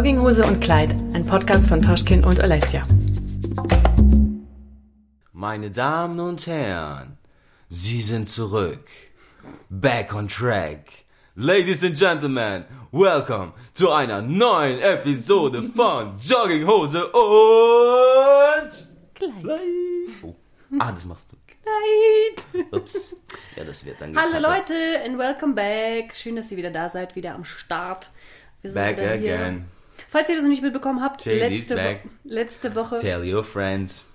Jogginghose und Kleid, ein Podcast von Toschkin und Alessia. Meine Damen und Herren, Sie sind zurück. Back on track. Ladies and Gentlemen, welcome zu einer neuen Episode von Jogginghose und Kleid. Oh. Ah, das machst du. Kleid. Ups. Ja, das wird dann Hallo. Leute and welcome back. Schön, dass ihr wieder da seid, wieder am Start. Wir sind Back wieder hier. Falls ihr das noch nicht mitbekommen habt, letzte. Wo letzte Woche. Tell your friends.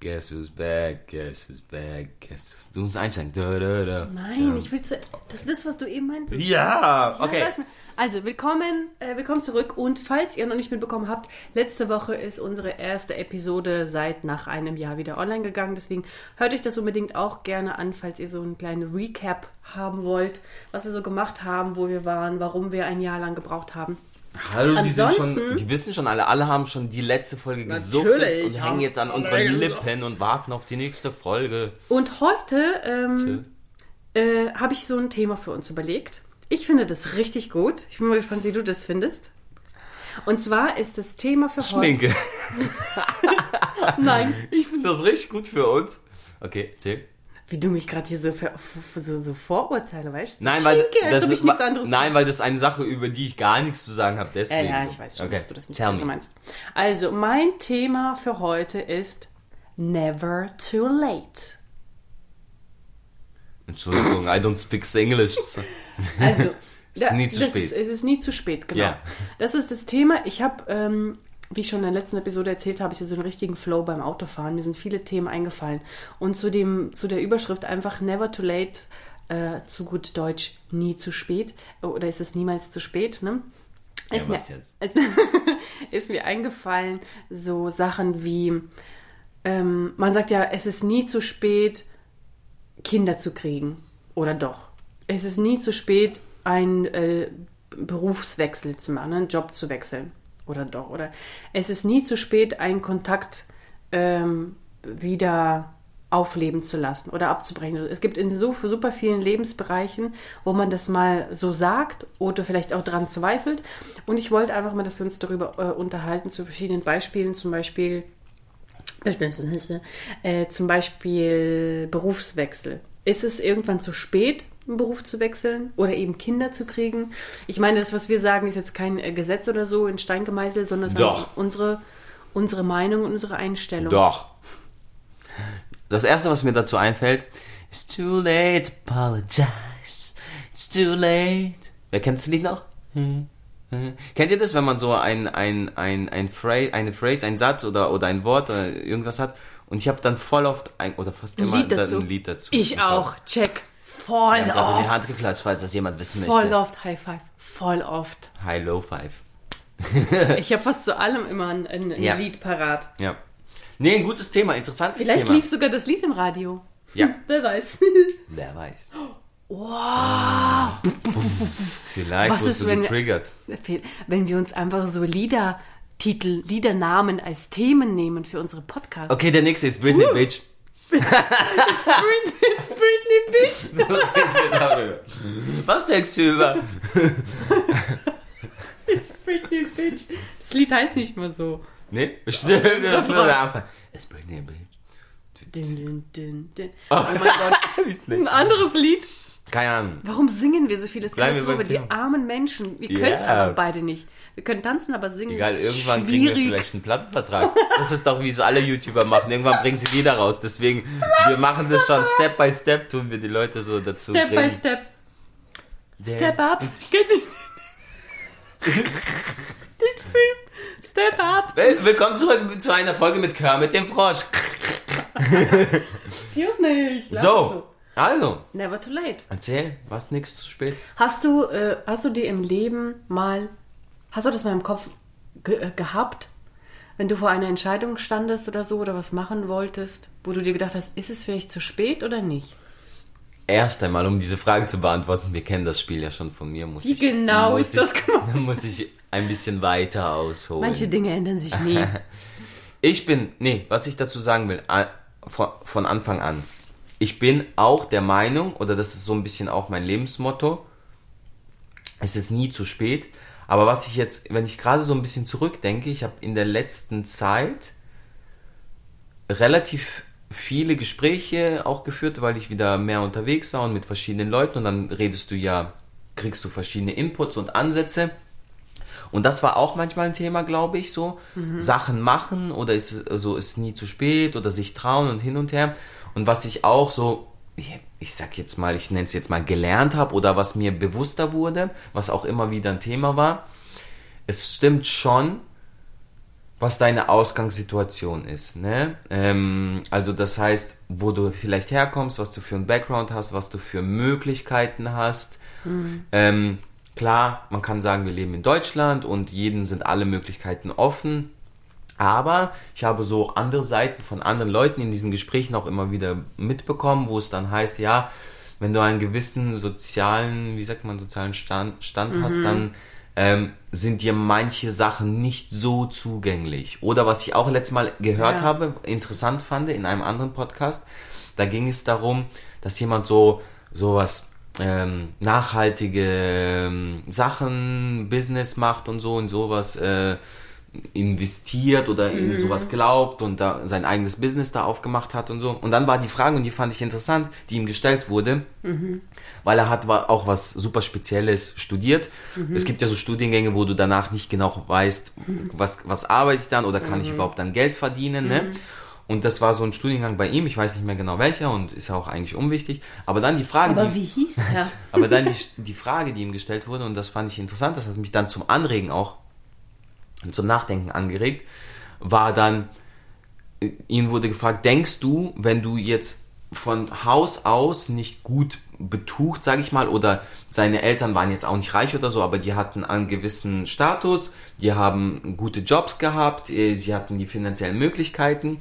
Guess who's back? Guess who's back? Guess who's... Du musst einsteigen. Da, da, da. Nein, ich will zu. Das ist das, was du eben meintest. Ja, Ja, okay. man. Also, willkommen, äh, willkommen zurück. Und falls ihr noch nicht mitbekommen habt, letzte Woche ist unsere erste Episode seit nach einem Jahr wieder online gegangen. Deswegen hört euch das unbedingt auch gerne an, falls ihr so einen kleinen Recap haben wollt, was wir so gemacht haben, wo wir waren, warum wir ein Jahr lang gebraucht haben. Hallo, die sind schon, Ansonsten- die wissen schon alle, alle haben schon die letzte Folge gesuchtet Natürlich und hängen jetzt an alle unseren gesucht. Lippen und warten auf die nächste Folge. Und heute ähm, äh, habe ich so ein Thema für uns überlegt. Ich finde das richtig gut. Ich bin mal gespannt, wie du das findest. Und zwar ist das Thema für Schminke. heute. Nein. Ich finde das richtig gut für uns. Okay, zähl. Wie du mich gerade hier so, so, so vorurteile, weißt du? Nein, weil Schminke, als das ist, nichts anderes nein, weil das ist eine Sache, über die ich gar nichts zu sagen habe. Ja, Deswegen. ja, ich weiß schon, okay. dass du das nicht so me. meinst. Also, mein Thema für heute ist Never too late. Entschuldigung, I don't speak English. Also, Es ist nie zu spät. Ist, es ist nie zu spät, genau. Ja. Das ist das Thema. Ich habe, ähm, wie ich schon in der letzten Episode erzählt habe, ich so einen richtigen Flow beim Autofahren. Mir sind viele Themen eingefallen. Und zu, dem, zu der Überschrift einfach Never too late, äh, zu gut Deutsch, nie zu spät. Oder ist es niemals zu spät, ne? Ist, was mir, jetzt? Ist, ist mir eingefallen, so Sachen wie, ähm, man sagt ja, es ist nie zu spät, Kinder zu kriegen. Oder doch. Es ist nie zu spät, einen äh, Berufswechsel zu machen, einen Job zu wechseln. Oder doch. Oder es ist nie zu spät, einen Kontakt ähm, wieder aufleben zu lassen oder abzubrechen. Es gibt in so super vielen Lebensbereichen, wo man das mal so sagt oder vielleicht auch dran zweifelt. Und ich wollte einfach mal, dass wir uns darüber äh, unterhalten zu verschiedenen Beispielen, zum Beispiel äh, zum Beispiel Berufswechsel. Ist es irgendwann zu spät, einen Beruf zu wechseln oder eben Kinder zu kriegen? Ich meine, das, was wir sagen, ist jetzt kein äh, Gesetz oder so in Stein gemeißelt, sondern es ist Doch. unsere, unsere Meinung und unsere Einstellung. Doch. Das erste, was mir dazu einfällt, It's too late, apologize. It's too late. Wer kennt das Lied noch? Hm. Kennt ihr das, wenn man so ein, ein, ein, ein Phrase, eine Phrase, ein Satz oder, oder ein Wort oder irgendwas hat? Und ich habe dann voll oft ein, oder fast immer ein Lied dazu. Ich auch. Check. Voll Ich habe gerade in die. Hand geklatscht, falls das jemand wissen möchte. Voll oft. High Five. Voll oft. High, Low Five. Ich habe fast zu allem immer ein, ein, ein Ja. Lied parat. Ja. Nee, ein gutes Thema, interessantes Vielleicht Thema. lief sogar das Lied im Radio. Ja. Wer weiß. Wer weiß. wow. Vielleicht Was ist, wenn- getriggert. Wenn wir uns einfach so Liedertitel, Liedernamen als Themen nehmen für unsere Podcasts. Okay, der nächste ist Britney Bitch. It's Britney, it's Britney, Bitch. Was denkst du über? It's Britney, Bitch. Das Lied heißt nicht mal so. Nee, stimmt, das nur der Anfang. It's Britney Bitch. Din, din, din, din. Oh mein Gott. Ein anderes Lied. Keine Ahnung. Warum singen wir so viel? Das Bleiben wir Katastrophe. Die armen Menschen. Wir können es einfach beide nicht. Wir können tanzen, aber singen Egal, ist irgendwann kriegen wir schwierig. vielleicht einen Plattenvertrag. Das ist doch, wie es alle YouTuber machen. Irgendwann bringen sie Lieder raus. Deswegen, wir machen das schon Step by Step, tun wir die Leute so dazu Step by bringen. Step. Der- Step up. Den Film. Step up. Willkommen zurück zu einer Folge mit Kermit dem Frosch. Hier nicht. So, also, Never too late. erzähl, was nichts zu spät? Hast du, äh, hast du dir im Leben mal, hast du das mal im Kopf ge äh, gehabt, wenn du vor einer Entscheidung standest oder so oder was machen wolltest, wo du dir gedacht hast, ist es vielleicht zu spät oder nicht? Erst einmal, um diese Frage zu beantworten, wir kennen das Spiel ja schon von mir, muss Wie ich, genau muss ist das ich, gemacht? muss ich ein bisschen weiter ausholen. Manche Dinge ändern sich nie. Ich bin, nee, was ich dazu sagen will, von Anfang an. Ich bin auch der Meinung, oder das ist so ein bisschen auch mein Lebensmotto, es ist nie zu spät, Aber was ich jetzt, wenn ich gerade so ein bisschen zurückdenke, ich habe in der letzten Zeit relativ viele Gespräche auch geführt, weil ich wieder mehr unterwegs war und mit verschiedenen Leuten und dann redest du ja, kriegst du verschiedene Inputs und Ansätze. Und das war auch manchmal ein Thema, glaube ich, so mhm. Sachen machen oder ist so ist nie zu spät oder sich trauen und hin und her. Und was ich auch so, ich, sag jetzt mal, ich nenne es jetzt mal gelernt habe oder was mir bewusster wurde, was auch immer wieder ein Thema war, es stimmt schon, was deine Ausgangssituation ist. Ne? Ähm, also das heißt, wo du vielleicht herkommst, was du für einen Background hast, was du für Möglichkeiten hast. Mhm. Ähm, klar, man kann sagen, wir leben in Deutschland und jedem sind alle Möglichkeiten offen. Aber ich habe so andere Seiten von anderen Leuten in diesen Gesprächen auch immer wieder mitbekommen, wo es dann heißt, ja, wenn du einen gewissen sozialen, wie sagt man, sozialen Stand, Stand mhm. hast, dann ähm, sind dir manche Sachen nicht so zugänglich. Oder was ich auch letztes Mal gehört ja. habe, interessant fand in einem anderen Podcast, da ging es darum, dass jemand so sowas ähm, nachhaltige ähm, Sachen, Business macht und so und sowas äh, investiert oder in mhm. sowas glaubt und da sein eigenes Business da aufgemacht hat und so. Und dann war die Frage, und die fand ich interessant, die ihm gestellt wurde, mhm. weil er hat auch was super Spezielles studiert. Mhm. Es gibt ja so Studiengänge, wo du danach nicht genau weißt, mhm. was, was arbeite ich dann oder kann ich mhm. überhaupt dann Geld verdienen, ne? Mhm. Und das war so ein Studiengang bei ihm, ich weiß nicht mehr genau welcher und ist ja auch eigentlich unwichtig. Aber dann die Frage. Aber die, wie hieß er? aber dann die, die Frage, die ihm gestellt wurde, und das fand ich interessant, das hat mich dann zum Anregen auch zum Nachdenken angeregt, war dann, ihn wurde gefragt, denkst du, wenn du jetzt von Haus aus nicht gut betucht, sage ich mal, oder seine Eltern waren jetzt auch nicht reich oder so, aber die hatten einen gewissen Status, die haben gute Jobs gehabt, äh, sie hatten die finanziellen Möglichkeiten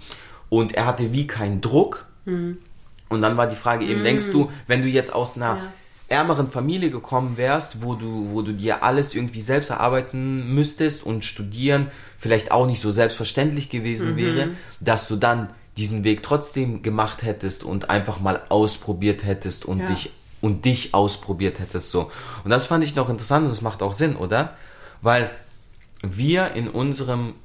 und er hatte wie keinen Druck. Mhm. Und dann war die Frage eben, mhm. denkst du, wenn du jetzt aus einer ja ärmeren Familie gekommen wärst, wo du, wo du dir alles irgendwie selbst erarbeiten müsstest und studieren vielleicht auch nicht so selbstverständlich gewesen mhm. wäre, dass du dann diesen Weg trotzdem gemacht hättest und einfach mal ausprobiert hättest und ja. dich und dich ausprobiert hättest so. Und das fand ich noch interessant und das macht auch Sinn, oder? Weil wir in unserem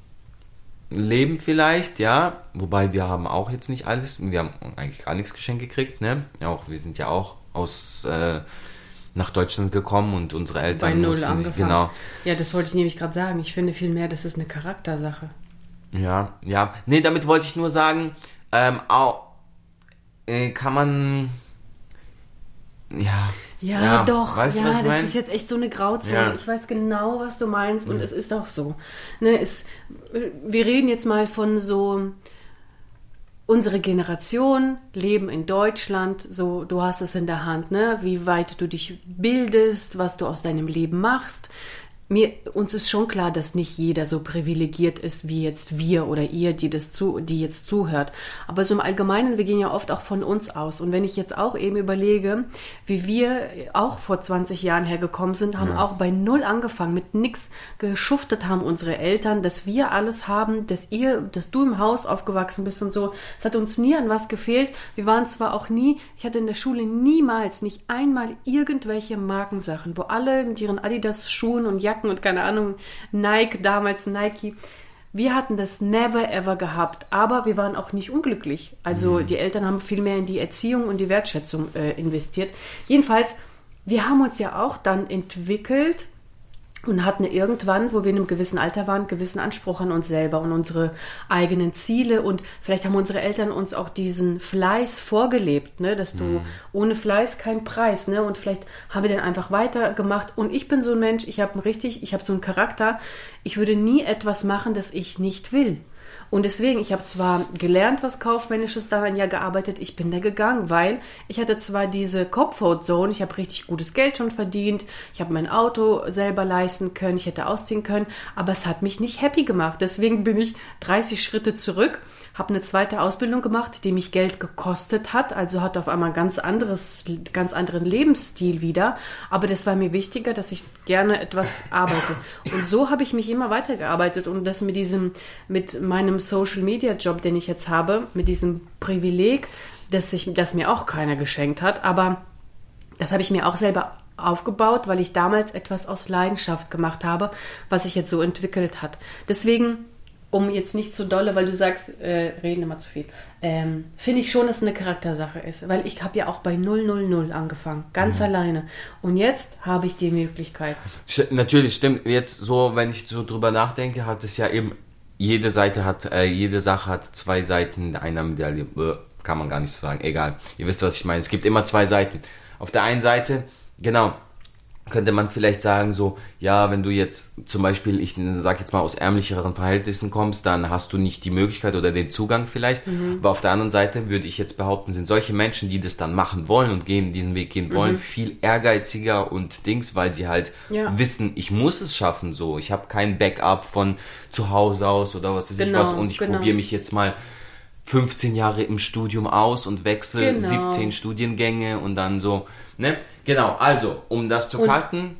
Leben vielleicht, ja, wobei wir haben auch jetzt nicht alles, wir haben eigentlich gar nichts geschenkt gekriegt, ne? Ja, auch wir sind ja auch aus äh, nach Deutschland gekommen und unsere Eltern Bei null angefangen. Sich, genau. Ja, das wollte ich nämlich gerade sagen. Ich finde vielmehr, das ist eine Charaktersache. Ja, ja. Nee, damit wollte ich nur sagen, ähm, auch, äh, kann man ja. Ja, ja doch. Weißt ja, das mein? ist jetzt echt so eine Grauzone. Ja. Ich weiß genau, was du meinst und mhm. es ist auch so. Ne, es, wir reden jetzt mal von so unsere Generation leben in Deutschland, so du hast es in der Hand, ne? Wie weit du dich bildest, was du aus deinem Leben machst mir, uns ist schon klar, dass nicht jeder so privilegiert ist wie jetzt wir oder ihr, die das zu, die jetzt zuhört. Aber so im Allgemeinen, wir gehen ja oft auch von uns aus. Und wenn ich jetzt auch eben überlege, wie wir auch vor 20 Jahren hergekommen sind, haben ja. auch bei Null angefangen, mit nichts geschuftet haben unsere Eltern, dass wir alles haben, dass ihr, dass du im Haus aufgewachsen bist und so. Es hat uns nie an was gefehlt. Wir waren zwar auch nie, ich hatte in der Schule niemals, nicht einmal irgendwelche Markensachen, wo alle mit ihren Adidas Schuhen und Jacken Jacken und keine Ahnung, Nike, damals Nike. Wir hatten das never ever gehabt, aber wir waren auch nicht unglücklich. Also mhm. die Eltern haben viel mehr in die Erziehung und die Wertschätzung äh, investiert. Jedenfalls, wir haben uns ja auch dann entwickelt und hatten irgendwann, wo wir in einem gewissen Alter waren, einen gewissen Anspruch an uns selber und unsere eigenen Ziele und vielleicht haben unsere Eltern uns auch diesen Fleiß vorgelebt, ne, dass du mhm. ohne Fleiß kein Preis, ne, und vielleicht haben wir dann einfach weitergemacht und ich bin so ein Mensch, ich habe richtig, ich habe so einen Charakter, ich würde nie etwas machen, das ich nicht will. Und deswegen, ich habe zwar gelernt, was Kaufmännisches, da ein Jahr gearbeitet, ich bin da gegangen, weil ich hatte zwar diese Comfort-Zone, ich habe richtig gutes Geld schon verdient, ich habe mein Auto selber leisten können, ich hätte ausziehen können, aber es hat mich nicht happy gemacht. Deswegen bin ich 30 Schritte zurück habe eine zweite Ausbildung gemacht, die mich Geld gekostet hat, also hat auf einmal ganz anderes, ganz anderen Lebensstil wieder. Aber das war mir wichtiger, dass ich gerne etwas arbeite. Und so habe ich mich immer weitergearbeitet und das mit diesem, mit meinem Social Media Job, den ich jetzt habe, mit diesem Privileg, das sich, das mir auch keiner geschenkt hat, aber das habe ich mir auch selber aufgebaut, weil ich damals etwas aus Leidenschaft gemacht habe, was sich jetzt so entwickelt hat. Deswegen, um jetzt nicht zu dolle, weil du sagst, äh, reden immer zu viel, ähm, finde ich schon, dass es eine Charaktersache ist. Weil ich habe ja auch bei 000 angefangen, ganz Mhm. alleine. Und jetzt habe ich die Möglichkeit. St natürlich, stimmt. Jetzt so, wenn ich so drüber nachdenke, hat es ja eben, jede Seite hat, äh, jede Sache hat zwei Seiten einer Medaille. Äh, Kann man gar nicht so sagen. Egal. Ihr wisst, was ich meine. Es gibt immer zwei Seiten. Auf der einen Seite, genau, könnte man vielleicht sagen, so, ja, wenn du jetzt zum Beispiel, ich sag jetzt mal, aus ärmlicheren Verhältnissen kommst, dann hast du nicht die Möglichkeit oder den Zugang vielleicht. Mhm. Aber auf der anderen Seite würde ich jetzt behaupten, sind solche Menschen, die das dann machen wollen und gehen, diesen Weg gehen wollen, viel ehrgeiziger und Dings, weil sie halt Mhm. Ja. wissen, ich muss es schaffen so. Ich habe kein Backup von zu Hause aus oder was weiß ich Genau, was und ich genau. probiere mich jetzt mal 15 Jahre im Studium aus und wechsle Genau. 17 Studiengänge und dann so, ne? Genau, also, um das zu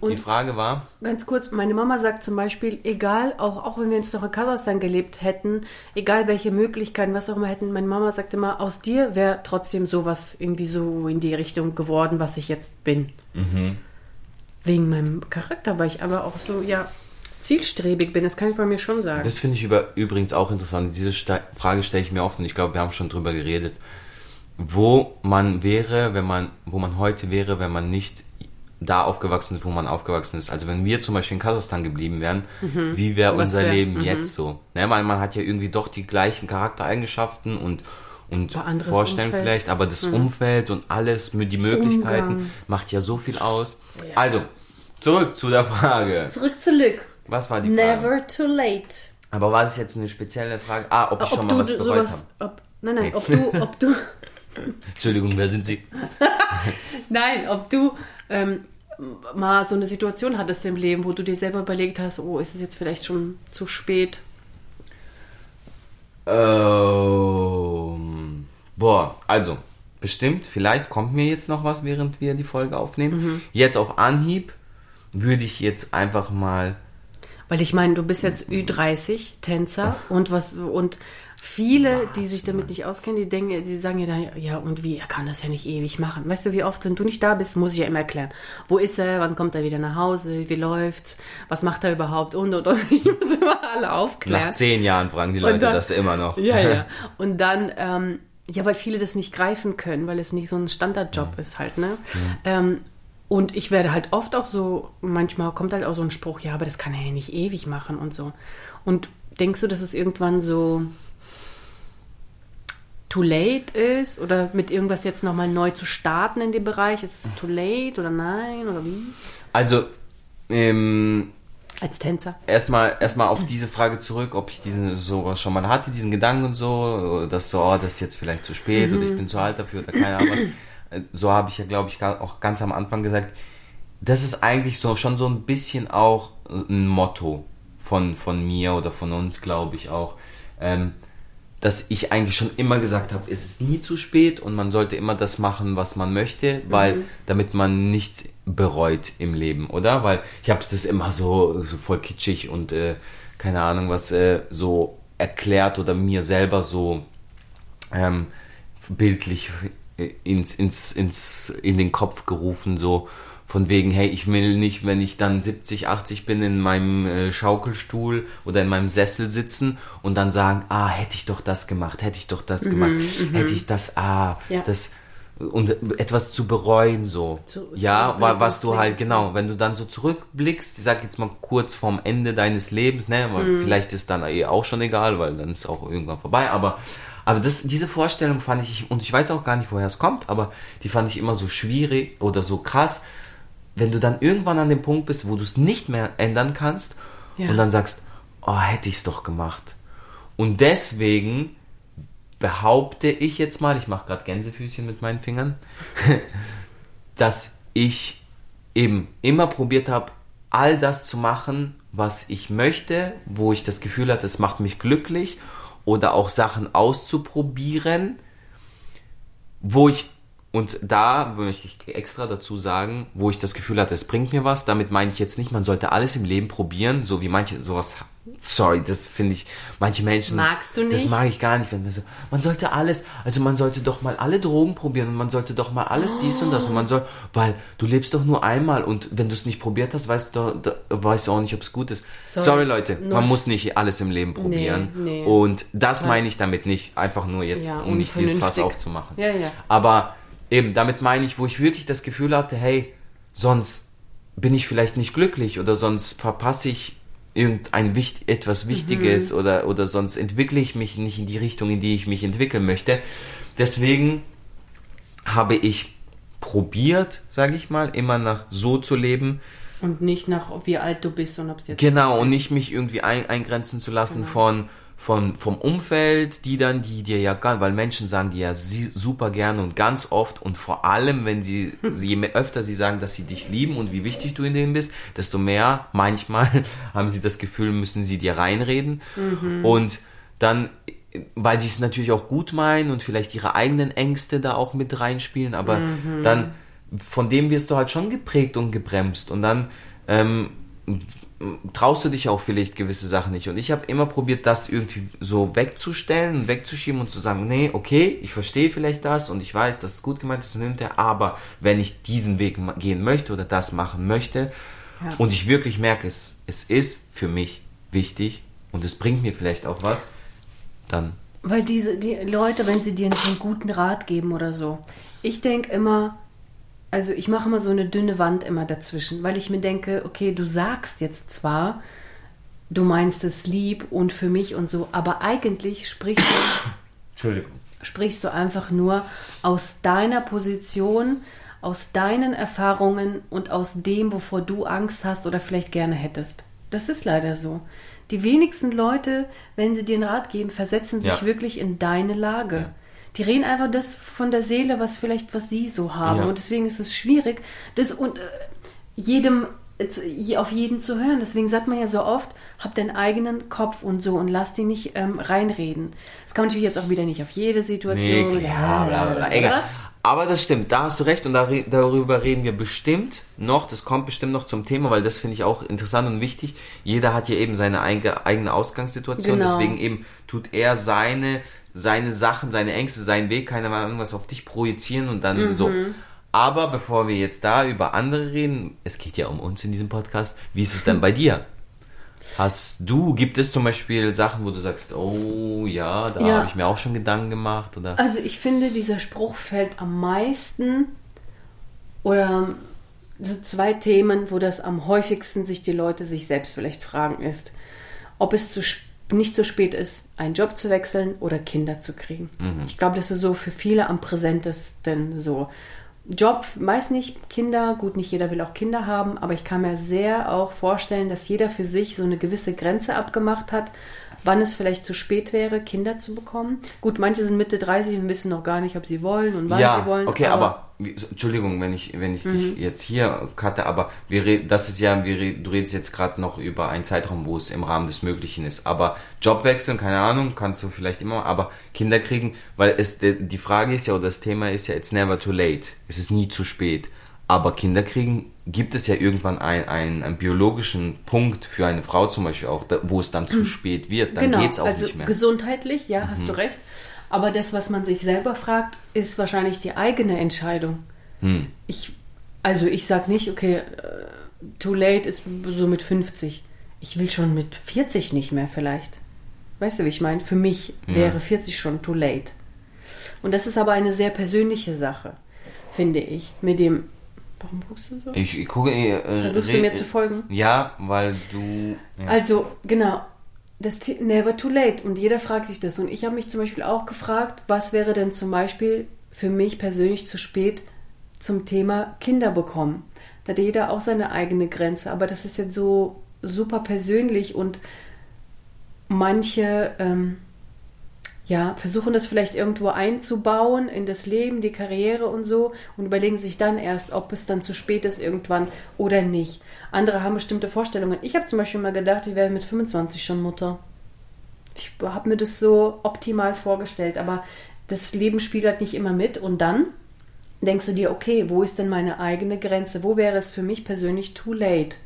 Und- die Frage war, Ganz kurz, meine Mama sagt zum Beispiel, egal, auch, auch wenn wir jetzt noch in Kasachstan gelebt hätten, egal welche Möglichkeiten, was auch immer hätten, meine Mama sagt immer, aus dir wäre trotzdem sowas irgendwie so in die Richtung geworden, was ich jetzt bin. Mhm. Wegen meinem Charakter, weil ich aber auch so, ja, zielstrebig bin, das kann ich von mir schon sagen. das finde ich über, übrigens auch interessant, diese Ste Frage stelle ich mir oft und ich glaube, wir haben schon drüber geredet, wo man wäre, wenn man, wo man heute wäre, wenn man nicht da aufgewachsen ist, wo man aufgewachsen ist. Also wenn wir zum Beispiel in Kasachstan geblieben wären, wie wäre Mhm. Unser wär- Leben mhm. jetzt so? Ne, weil man hat ja irgendwie doch die gleichen Charaktereigenschaften und und Vorstellen Umfeld. Mhm. vielleicht, aber das Umfeld und alles, mit die Möglichkeiten Umgang. macht ja so viel aus. Ja. Also, zurück zu der Frage. Zurück zu Luke. Was war die Frage? Never too late. Aber war es jetzt eine spezielle Frage? Ah, ob ich schon ob mal du was bereut habe. nein, nein, Nee. ob du, ob du, Entschuldigung, wer sind Sie? Nein, ob du ähm, mal so eine Situation hattest im Leben, wo du dir selber überlegt hast, oh, ist es jetzt vielleicht schon zu spät? Ähm, boah, also, bestimmt, vielleicht kommt mir jetzt noch was, während wir die Folge aufnehmen. Jetzt auf Anhieb würde ich jetzt einfach mal. Weil ich meine, du bist jetzt Ü30 Tänzer und was und viele, die sich damit nicht auskennen, die denken, die sagen ja dann, ja und wie, er kann das ja nicht ewig machen. Weißt du, wie oft, wenn du nicht da bist, muss ich ja immer erklären, wo ist er, wann kommt er wieder nach Hause, wie läuft's, was macht er überhaupt und und und. Ich muss immer alle aufklären. Nach zehn Jahren fragen die Leute dann- das immer noch. Ja, ja. Und dann, ähm, ja, weil viele das nicht greifen können, weil es nicht so ein Standardjob ist halt, ne? Ähm, und ich werde halt oft auch so, manchmal kommt halt auch so ein Spruch, ja, aber das kann er ja nicht ewig machen und so. Und denkst du, dass es irgendwann so too late ist oder mit irgendwas jetzt nochmal neu zu starten in dem Bereich? Ist es too late oder nein oder wie? Also, ähm, Als Tänzer. erstmal erstmal auf diese Frage zurück, ob ich diesen sowas schon mal hatte, diesen Gedanken und so, dass so, oh, das ist jetzt vielleicht zu spät oder ich bin zu alt dafür oder keine Ahnung was. Äh, So habe ich ja, glaube ich, auch ganz am Anfang gesagt, das ist eigentlich so schon so ein bisschen auch ein Motto von, von mir oder von uns, glaube ich auch. Ähm, dass ich eigentlich schon immer gesagt habe, es ist nie zu spät und man sollte immer das machen, was man möchte, weil damit man nichts bereut im Leben, oder? Weil ich habe das immer so, so voll kitschig und äh, keine Ahnung was äh, so erklärt oder mir selber so ähm, bildlich ins, ins, ins, in den Kopf gerufen, so von wegen, hey, ich will nicht, wenn ich dann 70, 80 bin, in meinem äh, Schaukelstuhl oder in meinem Sessel sitzen und dann sagen, ah, hätte ich doch das gemacht, hätte ich doch das gemacht, hätte ich das, ah, Ja. das und etwas zu bereuen so. Zu- ja, was du halt genau, wenn du dann so zurückblickst, ich sag jetzt mal kurz vorm Ende deines Lebens, ne, weil Mhm. vielleicht ist dann eh auch schon egal, weil dann ist auch irgendwann vorbei, aber aber das, diese Vorstellung fand ich, und ich weiß auch gar nicht, woher es kommt, aber die fand ich immer so schwierig oder so krass, wenn du dann irgendwann an dem Punkt bist, wo du es nicht mehr ändern kannst Ja. und dann sagst, oh, hätte ich es doch gemacht. Und deswegen behaupte ich jetzt mal, ich mache gerade Gänsefüßchen mit meinen Fingern, dass ich eben immer probiert habe, all das zu machen, was ich möchte, wo ich das Gefühl hatte, es macht mich glücklich oder auch Sachen auszuprobieren, wo ich und da möchte ich extra dazu sagen, wo ich das Gefühl hatte, es bringt mir was. Damit meine ich jetzt nicht, man sollte alles im Leben probieren, so wie manche sowas. Sorry, das finde ich, manche Menschen. Magst du nicht? Das mag ich gar nicht, wenn man so, man sollte alles, also man sollte doch mal alle Drogen probieren und man sollte doch mal alles dies und das und man soll, weil du lebst doch nur einmal und wenn du es nicht probiert hast, weißt du, da, weißt du auch nicht, ob es gut ist. Sorry, Sorry, Leute, man muss nicht alles im Leben probieren. nee. Und das meine ich damit nicht, einfach nur jetzt, Ja, um nicht dieses Fass aufzumachen. Ja, ja. Aber eben, damit meine ich, wo ich wirklich das Gefühl hatte, hey, sonst bin ich vielleicht nicht glücklich oder sonst verpasse ich irgendein Wicht etwas Wichtiges Mhm. oder, oder sonst entwickle ich mich nicht in die Richtung, in die ich mich entwickeln möchte. Deswegen habe ich probiert, sage ich mal, immer nach so zu leben, Und nicht nach, wie alt du bist und ob es jetzt. Genau, und nicht mich irgendwie ein, eingrenzen zu lassen Genau. von, von, vom Umfeld, die dann, die dir ja weil Menschen sagen dir ja super gerne und ganz oft und vor allem, wenn sie, sie, je öfter sie sagen, dass sie dich lieben und wie wichtig du in denen bist, desto mehr, manchmal, haben sie das Gefühl, müssen sie dir reinreden. Und dann, weil sie es natürlich auch gut meinen und vielleicht ihre eigenen Ängste da auch mit reinspielen, aber dann, von dem wirst du halt schon geprägt und gebremst. Und dann, ähm, traust du dich auch vielleicht gewisse Sachen nicht. Und ich habe immer probiert, das irgendwie so wegzustellen und wegzuschieben und zu sagen, nee, okay, ich verstehe vielleicht das und ich weiß, dass es gut gemeint ist und hinterher, aber wenn ich diesen Weg gehen möchte oder das machen möchte Ja. und ich wirklich merke, es, es ist für mich wichtig und es bringt mir vielleicht auch was, dann Weil diese die Leute, wenn sie dir einen guten Rat geben oder so, ich denke immer, also ich mache immer so eine dünne Wand immer dazwischen, weil ich mir denke, okay, du sagst jetzt zwar, du meinst es lieb und für mich und so, aber eigentlich sprichst du, sprichst du einfach nur aus deiner Position, aus deinen Erfahrungen und aus dem, wovor du Angst hast oder vielleicht gerne hättest. Das ist leider so. Die wenigsten Leute, wenn sie dir einen Rat geben, versetzen sich Ja. wirklich in deine Lage. Ja. Die reden einfach das von der Seele, was vielleicht, was sie so haben. Ja. Und deswegen ist es schwierig, das und äh, jedem je- auf jeden zu hören. Deswegen sagt man ja so oft, hab deinen eigenen Kopf und so und lass die nicht ähm, reinreden. Das kann man natürlich jetzt auch wieder nicht auf jede Nee, Situation. klar, bla, bla, bla. Egal. Aber das stimmt, da hast du recht und da, darüber reden wir bestimmt noch. Das kommt bestimmt noch zum Thema, weil das finde ich auch interessant und wichtig. Jeder hat ja eben seine eige- eigene Ausgangssituation, Genau. deswegen eben tut er seine, seine Sachen, seine Ängste, seinen Weg, keine Ahnung, was auf dich projizieren und dann so. Aber bevor wir jetzt da über andere reden, es geht ja um uns in diesem Podcast, wie ist es denn bei dir? Hast du, gibt es zum Beispiel Sachen, wo du sagst, oh ja, da Ja. habe ich mir auch schon Gedanken gemacht oder? Also ich finde, dieser Spruch fällt am meisten oder das sind zwei Themen, wo das am häufigsten sich die Leute sich selbst vielleicht fragen ist, ob es zu, sp- nicht zu spät ist, einen Job zu wechseln oder Kinder zu kriegen. Ich glaube, das ist so für viele am präsentesten so. Job, weiß nicht, Kinder, gut, nicht jeder will auch Kinder haben, aber ich kann mir sehr auch vorstellen, dass jeder für sich so eine gewisse Grenze abgemacht hat, wann es vielleicht zu spät wäre, Kinder zu bekommen. Gut, manche sind Mitte 30 und wissen noch gar nicht, ob sie wollen und wann ja, sie wollen. okay, aber, so, Entschuldigung, wenn ich, wenn ich Mhm. dich jetzt hier cutte, aber wir das ist ja, wir du redest jetzt gerade noch über einen Zeitraum, wo es im Rahmen des Möglichen ist. Aber Job wechseln, keine Ahnung, kannst du vielleicht immer, aber Kinder kriegen, weil es die Frage ist ja, oder das Thema ist ja, it's never too late. Es ist nie zu spät. Aber Kinder kriegen, gibt es ja irgendwann ein- ein- einen biologischen Punkt für eine Frau zum Beispiel auch, da, wo es dann zu spät wird. Dann genau, geht's auch also nicht mehr. Mhm. gesundheitlich, ja, hast du recht. Aber das, was man sich selber fragt, ist wahrscheinlich die eigene Entscheidung. Hm. Ich, also ich sag nicht, okay, äh, too late ist so mit 50. Ich will schon mit 40 nicht mehr vielleicht. Weißt du, wie ich meine? Für mich Ja. wäre 40 schon too late. Und das ist aber eine sehr persönliche Sache, finde ich. Mit dem. Warum guckst du so? Ich, ich gucke, äh, Versuchst du mir zu folgen? Ja, weil du. Ja. Also, genau. Das The- Never too late. Und jeder fragt sich das. Und ich habe mich zum Beispiel auch gefragt, was wäre denn zum Beispiel für mich persönlich zu spät zum Thema Kinder bekommen. Da hat jeder auch seine eigene Grenze. Aber das ist jetzt so super persönlich und manche ähm, ja, versuchen das vielleicht irgendwo einzubauen in das Leben, die Karriere und so und überlegen sich dann erst, ob es dann zu spät ist irgendwann oder nicht. Andere haben bestimmte Vorstellungen. Ich habe zum Beispiel mal gedacht, ich wäre mit 25 schon Mutter. Ich habe mir das so optimal vorgestellt, aber das Leben spielt halt nicht immer mit und dann denkst du dir, okay, wo ist denn meine eigene Grenze? Wo wäre es für mich persönlich too late?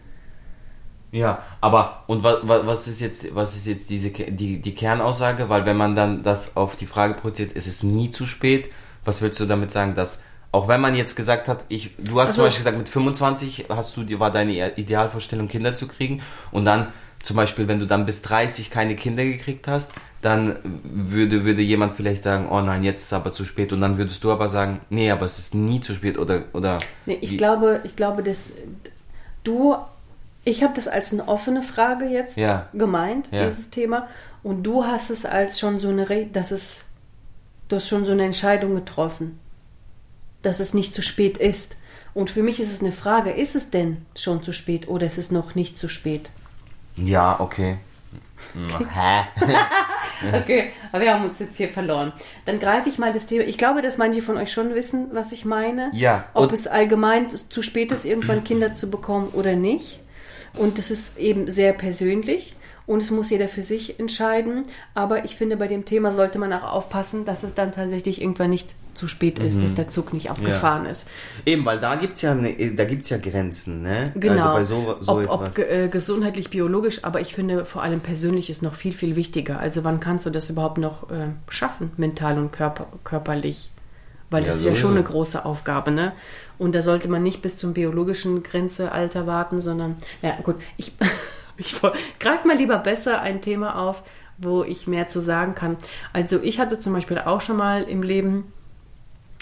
Ja, aber und was, was ist jetzt, was ist jetzt diese die, die Kernaussage? Weil wenn man dann das auf die Frage projiziert, ist es nie zu spät. Was willst du damit sagen, dass auch wenn man jetzt gesagt hat, ich, du hast also, zum Beispiel gesagt, mit 25 hast du, war deine Idealvorstellung, Kinder zu kriegen und dann zum Beispiel, wenn du dann bis 30 keine Kinder gekriegt hast, dann würde, würde jemand vielleicht sagen, oh nein, jetzt ist es aber zu spät. Und dann würdest du aber sagen, nee, aber es ist nie zu spät oder. oder nee, ich, glaube, ich glaube, dass du, ich habe das als eine offene Frage jetzt ja. gemeint, ja. dieses Thema. Und du hast es als schon so eine, das ist, du hast schon so eine Entscheidung getroffen, dass es nicht zu spät ist. Und für mich ist es eine Frage, ist es denn schon zu spät oder ist es noch nicht zu spät? Ja, okay. Hä? okay, aber wir haben uns jetzt hier verloren. Dann greife ich mal das Thema. Ich glaube, dass manche von euch schon wissen, was ich meine. Ja. Ob es allgemein zu spät ist, irgendwann Kinder zu bekommen oder nicht. Und das ist eben sehr persönlich und es muss jeder für sich entscheiden. Aber ich finde, bei dem Thema sollte man auch aufpassen, dass es dann tatsächlich irgendwann nicht zu spät ist, mhm. dass der Zug nicht abgefahren ja. ist. Eben, weil da gibt es ja, ne, ja Grenzen, ne? Genau. Also bei so, so ob, ob äh, gesundheitlich, biologisch, aber ich finde vor allem persönlich ist noch viel, viel wichtiger. Also wann kannst du das überhaupt noch äh, schaffen, mental und körper, körperlich? Weil das ja, ist ja schon eine große Aufgabe, ne? Und da sollte man nicht bis zum biologischen Grenzealter warten, sondern, ja gut, ich Ich greife mal lieber besser ein Thema auf, wo ich mehr zu sagen kann. Also ich hatte zum Beispiel auch schon mal im Leben,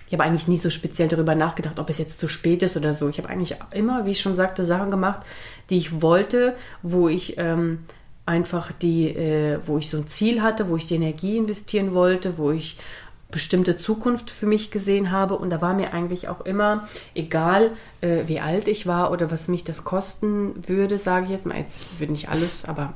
ich habe eigentlich nie so speziell darüber nachgedacht, ob es jetzt zu spät ist oder so. Ich habe eigentlich immer, wie ich schon sagte, Sachen gemacht, die ich wollte, wo ich ähm, einfach die, äh, wo ich so ein Ziel hatte, wo ich die Energie investieren wollte, wo ich bestimmte Zukunft für mich gesehen habe. Und da war mir eigentlich auch immer, egal äh, wie alt ich war oder was mich das kosten würde, sage ich jetzt mal, jetzt wird nicht alles, aber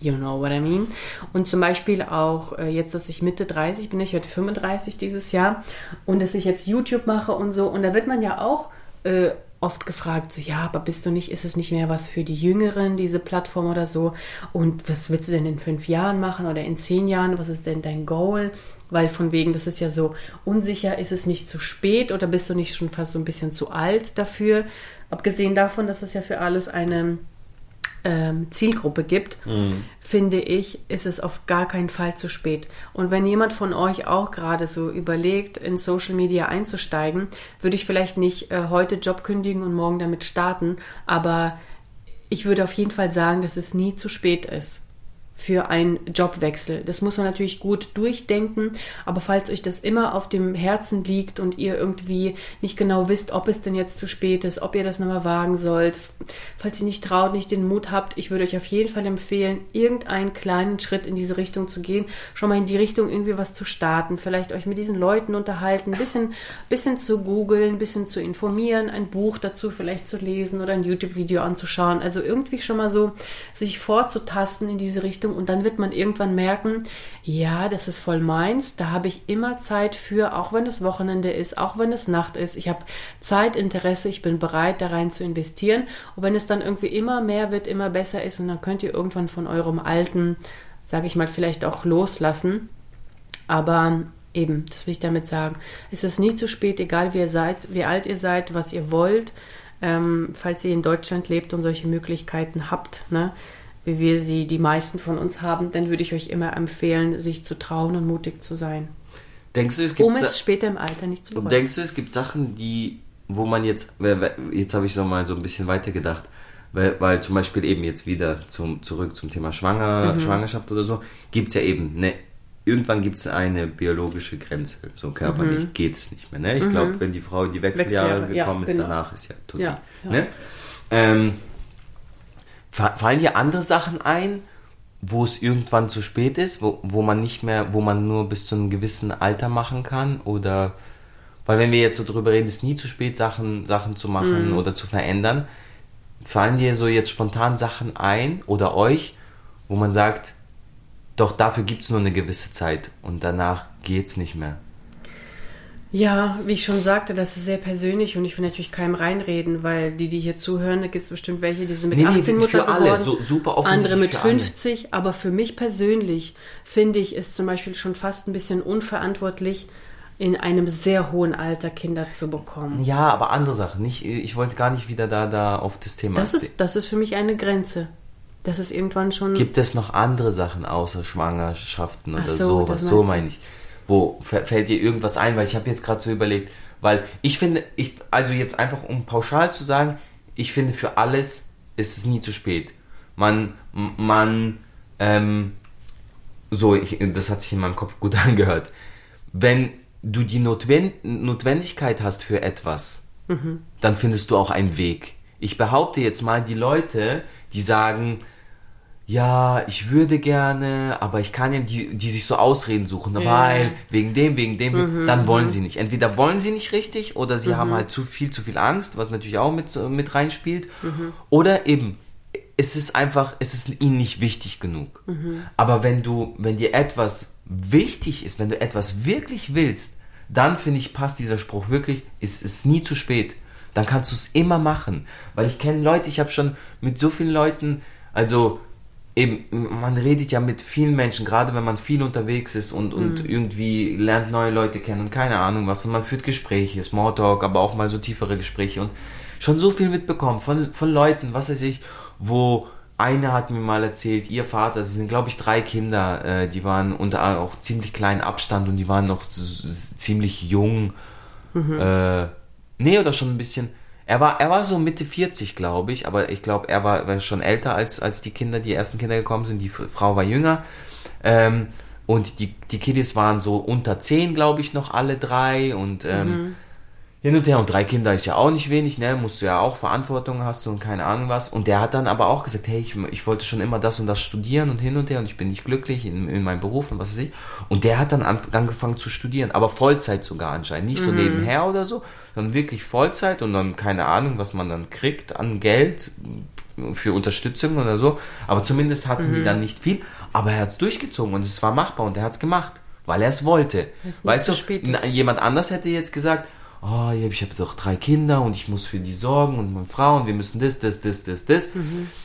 you know what I mean. Und zum Beispiel auch äh, jetzt, dass ich Mitte 30 bin, ich werde 35 dieses Jahr und dass ich jetzt YouTube mache und so. Und da wird man ja auch äh, oft gefragt, so ja, aber bist du nicht, ist es nicht mehr was für die Jüngeren, diese Plattform oder so? Und was willst du denn in fünf Jahren machen oder in zehn Jahren? Was ist denn dein Goal? Weil von wegen, das ist ja so unsicher, ist es nicht zu spät oder bist du nicht schon fast so ein bisschen zu alt dafür? Abgesehen davon, dass es ja für alles eine ähm, Zielgruppe gibt, mhm. finde ich, ist es auf gar keinen Fall zu spät. Und wenn jemand von euch auch gerade so überlegt, in Social Media einzusteigen, würde ich vielleicht nicht äh, heute Job kündigen und morgen damit starten, aber ich würde auf jeden Fall sagen, dass es nie zu spät ist für einen Jobwechsel. Das muss man natürlich gut durchdenken, aber falls euch das immer auf dem Herzen liegt und ihr irgendwie nicht genau wisst, ob es denn jetzt zu spät ist, ob ihr das nochmal wagen sollt, falls ihr nicht traut, nicht den Mut habt, ich würde euch auf jeden Fall empfehlen, irgendeinen kleinen Schritt in diese Richtung zu gehen, schon mal in die Richtung irgendwie was zu starten, vielleicht euch mit diesen Leuten unterhalten, ein bisschen, bisschen zu googeln, ein bisschen zu informieren, ein Buch dazu vielleicht zu lesen oder ein YouTube-Video anzuschauen, also irgendwie schon mal so sich vorzutasten in diese Richtung, Richtung und dann wird man irgendwann merken, ja, das ist voll meins, da habe ich immer Zeit für, auch wenn es Wochenende ist, auch wenn es Nacht ist. Ich habe Zeit, Interesse, ich bin bereit, da rein zu investieren. Und wenn es dann irgendwie immer mehr wird, immer besser ist und dann könnt ihr irgendwann von eurem alten, sage ich mal, vielleicht auch loslassen. Aber eben, das will ich damit sagen. Es ist nie zu spät, egal wie ihr seid, wie alt ihr seid, was ihr wollt. Ähm, falls ihr in Deutschland lebt und solche Möglichkeiten habt, ne? Wie wir sie die meisten von uns haben, dann würde ich euch immer empfehlen, sich zu trauen und mutig zu sein. Denkst du, es gibt um es später im Alter nicht zu bereuen. Denkst du, es gibt Sachen, die, wo man jetzt, jetzt habe ich so mal so ein bisschen weitergedacht, weil, weil zum Beispiel eben jetzt wieder zum, zurück zum Thema Schwanger, mhm. Schwangerschaft oder so, gibt es ja eben eine irgendwann gibt es eine biologische Grenze. So körperlich mhm. geht es nicht mehr. Ne? Ich mhm. glaube, wenn die Frau in die Wechseljahre, Wechseljahre gekommen ja, ist, genau. danach ist ja tot. Ja, ja. Ne? Ähm, Fallen dir andere Sachen ein, wo es irgendwann zu spät ist, wo, wo man nicht mehr, wo man nur bis zu einem gewissen Alter machen kann? Oder weil wenn wir jetzt so drüber reden, ist nie zu spät, Sachen, Sachen zu machen mhm. oder zu verändern. Fallen dir so jetzt spontan Sachen ein oder euch, wo man sagt, doch dafür gibt es nur eine gewisse Zeit und danach geht es nicht mehr? Ja, wie ich schon sagte, das ist sehr persönlich und ich will natürlich keinem reinreden, weil die, die hier zuhören, da gibt es bestimmt welche, die sind mit nee, 18 nee, Mutter geworden, alle, so, super andere mit 50, alle. aber für mich persönlich finde ich es zum Beispiel schon fast ein bisschen unverantwortlich, in einem sehr hohen Alter Kinder zu bekommen. Ja, aber andere Sachen. Nicht, ich wollte gar nicht wieder da, da auf das Thema. Das ist, das ist für mich eine Grenze. Das ist irgendwann schon. Gibt es noch andere Sachen außer Schwangerschaften oder so, sowas? So meine ich. Wo fällt dir irgendwas ein? Weil ich habe jetzt gerade so überlegt, weil ich finde, ich, also jetzt einfach um pauschal zu sagen, ich finde für alles ist es nie zu spät. Man, man, ähm, so, ich, das hat sich in meinem Kopf gut angehört. Wenn du die Notwend Notwendigkeit hast für etwas, dann findest du auch einen Weg. Ich behaupte jetzt mal, die Leute, die sagen, ja, ich würde gerne, aber ich kann ja, die, die sich so Ausreden suchen, Ja. weil, wegen dem, wegen dem, dann wollen sie nicht. Entweder wollen sie nicht richtig oder sie haben halt zu viel, zu viel Angst, was natürlich auch mit, mit reinspielt. Oder eben, es ist einfach, es ist ihnen nicht wichtig genug. Aber wenn du, wenn dir etwas wichtig ist, wenn du etwas wirklich willst, dann finde ich, passt dieser Spruch wirklich, es ist nie zu spät. Dann kannst du es immer machen. Weil ich kenne Leute, ich habe schon mit so vielen Leuten, also eben, man redet ja mit vielen Menschen, gerade wenn man viel unterwegs ist und, und irgendwie lernt neue Leute kennen und keine Ahnung was. Und man führt Gespräche, Smalltalk, aber auch mal so tiefere Gespräche und schon so viel mitbekommen von, von Leuten, was weiß ich, wo eine hat mir mal erzählt, ihr Vater, sie sind glaube ich drei Kinder, äh, die waren unter auch ziemlich kleinen Abstand und die waren noch ziemlich jung. Äh, nee, oder schon ein bisschen. Er war, er war so Mitte 40, glaube ich, aber ich glaube, er war, war schon älter als, als die Kinder, die ersten Kinder gekommen sind. Die Frau war jünger. Ähm, und die, die Kiddies waren so unter 10, glaube ich, noch alle drei. Und ähm, hin und her. Und drei Kinder ist ja auch nicht wenig, ne? Musst du ja auch Verantwortung hast du und keine Ahnung was. Und der hat dann aber auch gesagt, hey, ich, ich wollte schon immer das und das studieren und hin und her und ich bin nicht glücklich in, in meinem Beruf und was weiß ich. Und der hat dann an, angefangen zu studieren, aber Vollzeit sogar anscheinend. Nicht so nebenher oder so, sondern wirklich Vollzeit und dann keine Ahnung, was man dann kriegt an Geld für Unterstützung oder so. Aber zumindest hatten die dann nicht viel. Aber er hat es durchgezogen und es war machbar und er hat es gemacht, weil er es wollte. Weißt du, jemand anders hätte jetzt gesagt, oh, ja, ich habe doch drei Kinder und ich muss für die sorgen und meine Frau und wir müssen das, das, das, das, das.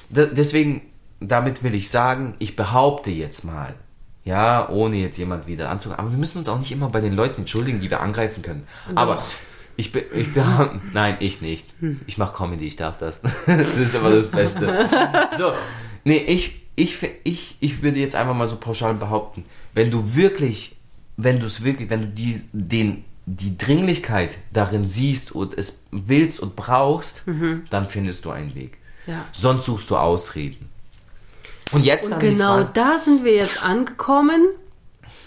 Da, deswegen, damit will ich sagen, ich behaupte jetzt mal, ja, ohne jetzt jemand wieder anzugehen, aber wir müssen uns auch nicht immer bei den Leuten entschuldigen, die wir angreifen können. Aber ich bin, ich bin, nein, ich nicht. Ich mache Comedy, ich darf das. das ist immer das Beste. So, nee, ich, ich, ich, ich würde jetzt einfach mal so pauschal behaupten, wenn du wirklich, wenn du es wirklich, wenn du die, den, die Dringlichkeit darin siehst und es willst und brauchst, dann findest du einen Weg. Ja. Sonst suchst du Ausreden. Und jetzt Und genau da sind wir jetzt angekommen,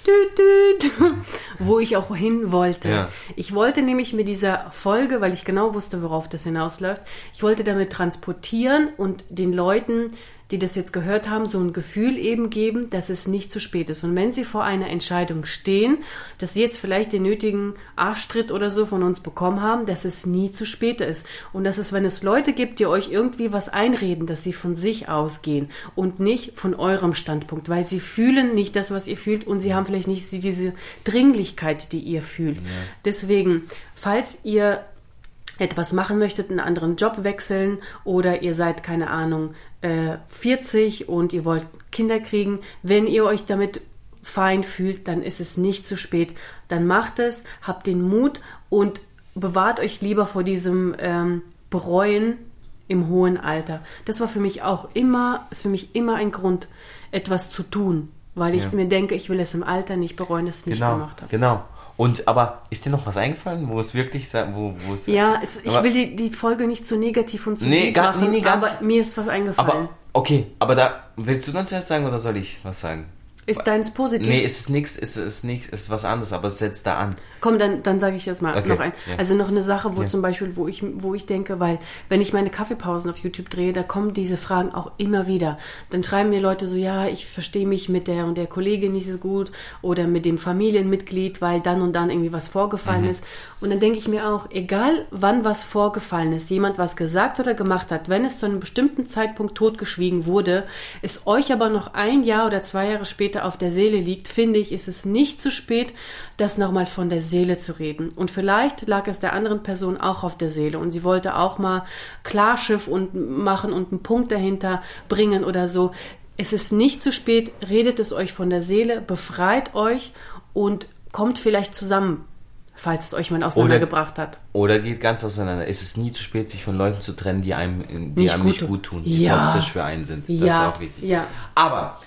wo ich auch hin wollte. Ja. Ich wollte nämlich mit dieser Folge, weil ich genau wusste, worauf das hinausläuft, ich wollte damit transportieren und den Leuten, die das jetzt gehört haben, so ein Gefühl eben geben, dass es nicht zu spät ist. Und wenn sie vor einer Entscheidung stehen, dass sie jetzt vielleicht den nötigen Arschtritt oder so von uns bekommen haben, dass es nie zu spät ist. Und dass es, wenn es Leute gibt, die euch irgendwie was einreden, dass sie von sich ausgehen und nicht von eurem Standpunkt, weil sie fühlen nicht das, was ihr fühlt und sie haben vielleicht nicht diese Dringlichkeit, die ihr fühlt. Deswegen, falls ihr etwas machen möchtet, einen anderen Job wechseln oder ihr seid, keine Ahnung, äh, 40 und ihr wollt Kinder kriegen, wenn ihr euch damit fein fühlt, dann ist es nicht zu spät. Dann macht es, habt den Mut und bewahrt euch lieber vor diesem ähm, Bereuen im hohen Alter. Das war für mich auch immer, ist für mich immer ein Grund, etwas zu tun, weil ich Ja. mir denke, ich will es im Alter nicht bereuen, dass ich es nicht genau, gemacht habe. genau. Und aber ist dir noch was eingefallen, wo es wirklich, wo, wo es Ja, es, ich aber, will die, die Folge nicht zu negativ und zu Nee, deep gar- machen, nee, nee, gar aber nicht. mir ist was eingefallen. aber okay, aber da willst du dann zuerst sagen oder soll ich was sagen? ist deins positiv? Nee, es ist nichts, es ist nichts, es ist was anderes, aber es setzt da an. Komm, dann, dann sage ich jetzt mal Okay, noch ein. ja. Also noch eine Sache, wo Ja. zum Beispiel, wo ich, wo ich denke, weil wenn ich meine Kaffeepausen auf YouTube drehe, da kommen diese Fragen auch immer wieder. Dann schreiben mir Leute so, ja, ich verstehe mich mit der und der Kollegin nicht so gut oder mit dem Familienmitglied, weil dann und dann irgendwie was vorgefallen Mhm. ist. Und dann denke ich mir auch, egal wann was vorgefallen ist, jemand was gesagt oder gemacht hat, wenn es zu einem bestimmten Zeitpunkt totgeschwiegen wurde, es euch aber noch ein Jahr oder zwei Jahre später auf der Seele liegt, finde ich, ist es nicht zu spät, das nochmal von der Seele zu reden. Und vielleicht lag es der anderen Person auch auf der Seele und sie wollte auch mal Klarschiff und machen und einen Punkt dahinter bringen oder so. Es ist nicht zu spät, redet es euch von der Seele, befreit euch und kommt vielleicht zusammen. falls es euch mal auseinandergebracht hat. Oder geht ganz auseinander. Es ist nie zu spät, sich von Leuten zu trennen, die einem, die Nicht einem gut nicht tun. gut tun, die Ja. toxisch für einen sind. Das Ja, ist auch wichtig. ja. Aber,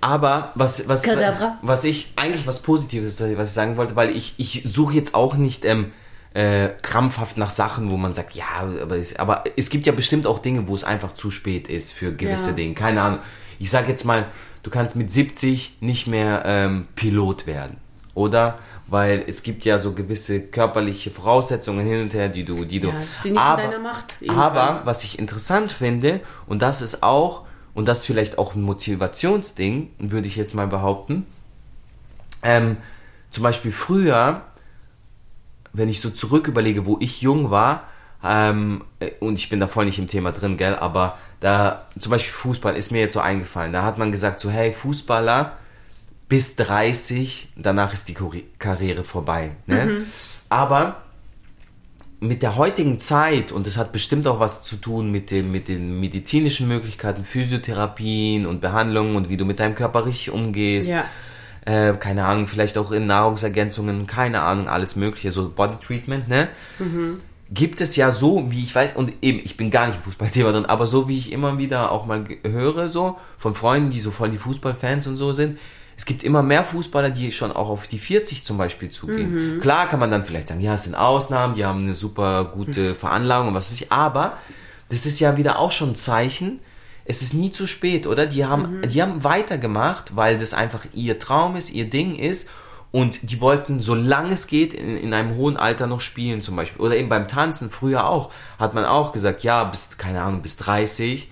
aber was, was, Kadabra. was ich eigentlich was Positives, was ich sagen wollte, weil ich, ich suche jetzt auch nicht ähm, äh, krampfhaft nach Sachen, wo man sagt, ja, aber es, aber es gibt ja bestimmt auch Dinge, wo es einfach zu spät ist für gewisse Ja. Dinge. Keine Ahnung. Ich sag jetzt mal, du kannst mit 70 nicht mehr ähm, Pilot werden, oder? Weil es gibt ja so gewisse körperliche Voraussetzungen hin und her, die du, die du. Ja, irgendwann. Aber was ich interessant finde, und das ist auch, und das ist vielleicht auch ein Motivationsding, würde ich jetzt mal behaupten, ähm, zum Beispiel früher, wenn ich so zurück überlege, wo ich jung war, ähm, äh, und ich bin da voll nicht im Thema drin, gell, aber da, zum Beispiel Fußball ist mir jetzt so eingefallen, da hat man gesagt so, hey, Fußballer bis 30, danach ist die Karriere vorbei, ne? Aber mit der heutigen Zeit, und das hat bestimmt auch was zu tun mit, dem, mit den medizinischen Möglichkeiten, Physiotherapien und Behandlungen und wie du mit deinem Körper richtig umgehst, Ja. äh, keine Ahnung, vielleicht auch in Nahrungsergänzungen, keine Ahnung, alles mögliche, so Body Treatment, ne? Gibt es ja so, wie ich weiß, und eben, ich bin gar nicht im Fußballthema drin, aber so wie ich immer wieder auch mal höre, so, von Freunden, die so voll die Fußballfans und so sind, es gibt immer mehr Fußballer, die schon auch auf die 40 zum Beispiel zugehen. Klar kann man dann vielleicht sagen, ja, es sind Ausnahmen, die haben eine super gute Veranlagung und was weiß ich, aber das ist ja wieder auch schon ein Zeichen, es ist nie zu spät, oder? Die haben, die haben weitergemacht, weil das einfach ihr Traum ist, ihr Ding ist. Und die wollten, solange es geht, in, in einem hohen Alter noch spielen zum Beispiel. Oder eben beim Tanzen, früher auch, hat man auch gesagt, ja, bis, keine Ahnung, bis 30, f-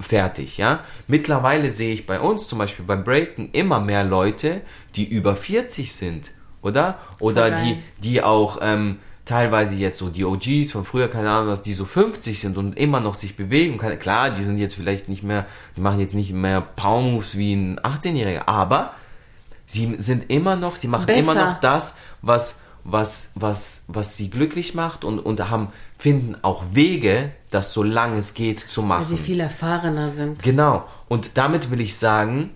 fertig, ja. Mittlerweile sehe ich bei uns, zum Beispiel beim Breaken, immer mehr Leute, die über 40 sind, oder? Oder die, die auch ähm, teilweise jetzt so die OGs von früher, keine Ahnung, was die so 50 sind und immer noch sich bewegen. Kann, klar, die sind jetzt vielleicht nicht mehr, die machen jetzt nicht mehr Power Moves wie ein 18-Jähriger, aber sie sind immer noch, sie machen Besser. immer noch das, was was was was sie glücklich macht und und haben finden auch Wege, das so lange es geht zu machen. Weil sie viel erfahrener sind. Genau. Und damit will ich sagen,